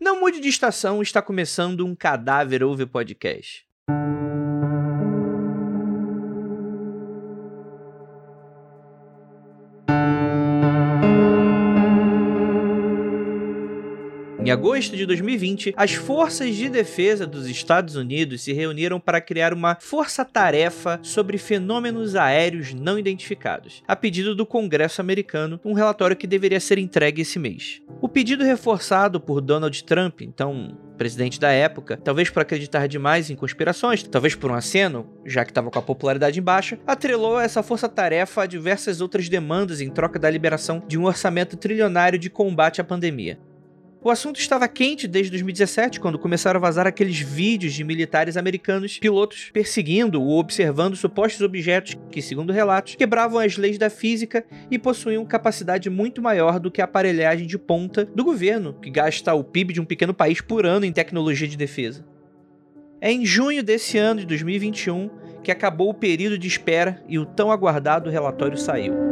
Não mude de estação, está começando um Cadáver Ouve Podcast. Em agosto de 2020, as forças de defesa dos Estados Unidos se reuniram para criar uma força-tarefa sobre fenômenos aéreos não identificados, a pedido do Congresso americano, um relatório que deveria ser entregue esse mês. O pedido reforçado por Donald Trump, então presidente da época, talvez por acreditar demais em conspirações, talvez por um aceno, já que estava com a popularidade em baixa, atrelou essa força-tarefa a diversas outras demandas em troca da liberação de um orçamento trilionário de combate à pandemia. O assunto estava quente desde 2017, quando começaram a vazar aqueles vídeos de militares americanos, pilotos, perseguindo ou observando supostos objetos que, segundo relatos, quebravam as leis da física e possuíam capacidade muito maior do que a aparelhagem de ponta do governo, que gasta o PIB de um pequeno país por ano em tecnologia de defesa. É em junho desse ano de 2021 que acabou o período de espera e o tão aguardado relatório saiu.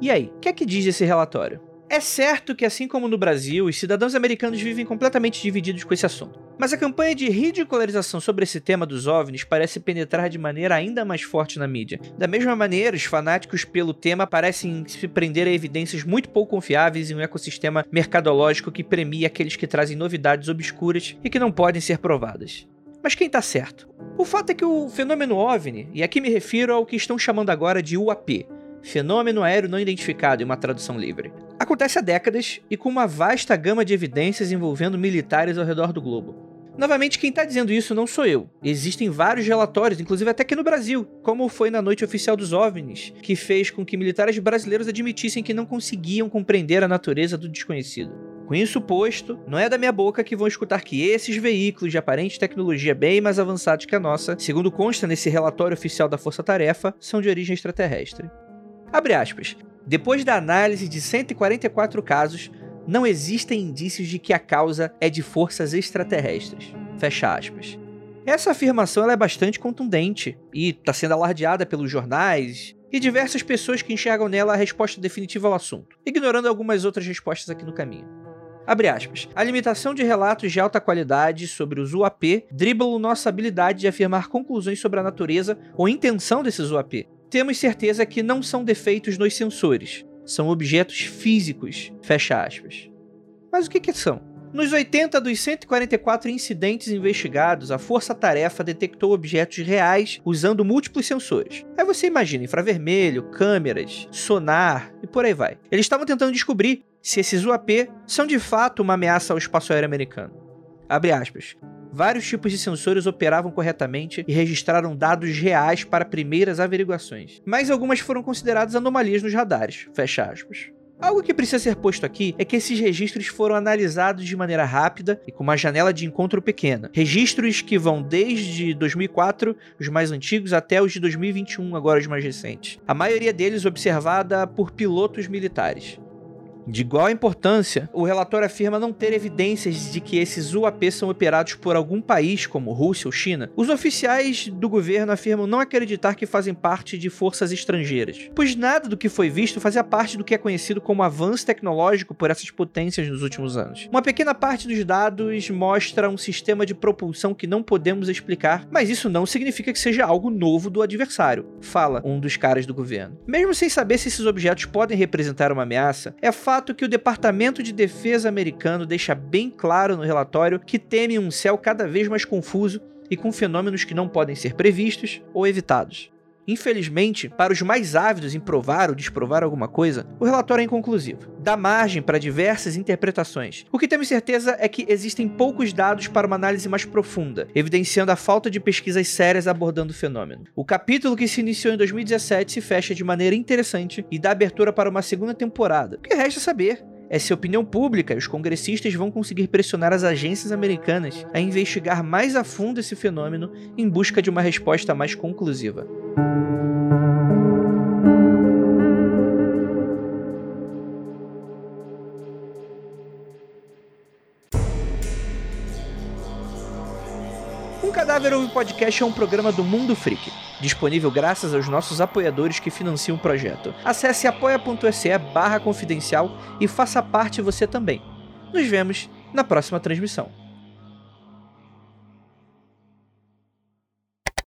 E aí, o que é que diz esse relatório? É certo que, assim como no Brasil, os cidadãos americanos vivem completamente divididos com esse assunto. Mas a campanha de ridicularização sobre esse tema dos OVNIs parece penetrar de maneira ainda mais forte na mídia. Da mesma maneira, os fanáticos pelo tema parecem se prender a evidências muito pouco confiáveis em um ecossistema mercadológico que premia aqueles que trazem novidades obscuras e que não podem ser provadas. Mas quem tá certo? O fato é que o fenômeno OVNI, e aqui me refiro ao que estão chamando agora de UAP, Fenômeno Aéreo Não Identificado em uma tradução livre. Acontece há décadas e com uma vasta gama de evidências envolvendo militares ao redor do globo. Novamente, quem está dizendo isso não sou eu. Existem vários relatórios, inclusive até aqui no Brasil, como foi na noite oficial dos OVNIs, que fez com que militares brasileiros admitissem que não conseguiam compreender a natureza do desconhecido. Com isso posto, não é da minha boca que vão escutar que esses veículos de aparente tecnologia bem mais avançados que a nossa, segundo consta nesse relatório oficial da Força Tarefa, são de origem extraterrestre. Abre aspas. Depois da análise de 144 casos, não existem indícios de que a causa é de forças extraterrestres. Fecha aspas. Essa afirmação é bastante contundente e está sendo alardeada pelos jornais e diversas pessoas que enxergam nela a resposta definitiva ao assunto, ignorando algumas outras respostas aqui no caminho. Abre aspas. A limitação de relatos de alta qualidade sobre os UAP driblam nossa habilidade de afirmar conclusões sobre a natureza ou intenção desses UAP, temos certeza que não são defeitos nos sensores, são objetos físicos, fecha aspas. Mas o que, que são? Nos 80 dos 144 incidentes investigados, a força-tarefa detectou objetos reais usando múltiplos sensores. Aí você imagina infravermelho, câmeras, sonar e por aí vai. Eles estavam tentando descobrir se esses UAP são de fato uma ameaça ao espaço aéreo americano. Abre aspas. Vários tipos de sensores operavam corretamente e registraram dados reais para primeiras averiguações, mas algumas foram consideradas anomalias nos radares. Fecha aspas. Algo que precisa ser posto aqui é que esses registros foram analisados de maneira rápida e com uma janela de encontro pequena. Registros que vão desde 2004, os mais antigos, até os de 2021, agora os mais recentes. A maioria deles observada por pilotos militares. De igual importância, o relatório afirma não ter evidências de que esses UAP são operados por algum país, como Rússia ou China. Os oficiais do governo afirmam não acreditar que fazem parte de forças estrangeiras, pois nada do que foi visto fazia parte do que é conhecido como avanço tecnológico por essas potências nos últimos anos. Uma pequena parte dos dados mostra um sistema de propulsão que não podemos explicar, mas isso não significa que seja algo novo do adversário, fala um dos caras do governo. Mesmo sem saber se esses objetos podem representar uma ameaça, é fácil fato que o Departamento de Defesa americano deixa bem claro no relatório que teme um céu cada vez mais confuso e com fenômenos que não podem ser previstos ou evitados. Infelizmente, para os mais ávidos em provar ou desprovar alguma coisa, o relatório é inconclusivo. Dá margem para diversas interpretações. O que temos certeza é que existem poucos dados para uma análise mais profunda, evidenciando a falta de pesquisas sérias abordando o fenômeno. O capítulo que se iniciou em 2017 se fecha de maneira interessante e dá abertura para uma segunda temporada. O que resta saber é se a opinião pública e os congressistas vão conseguir pressionar as agências americanas a investigar mais a fundo esse fenômeno em busca de uma resposta mais conclusiva. Cadáver Ouve Podcast é um programa do Mundo Freak, disponível graças aos nossos apoiadores que financiam o projeto. Acesse apoia.se barra confidencial e faça parte você também. Nos vemos na próxima transmissão.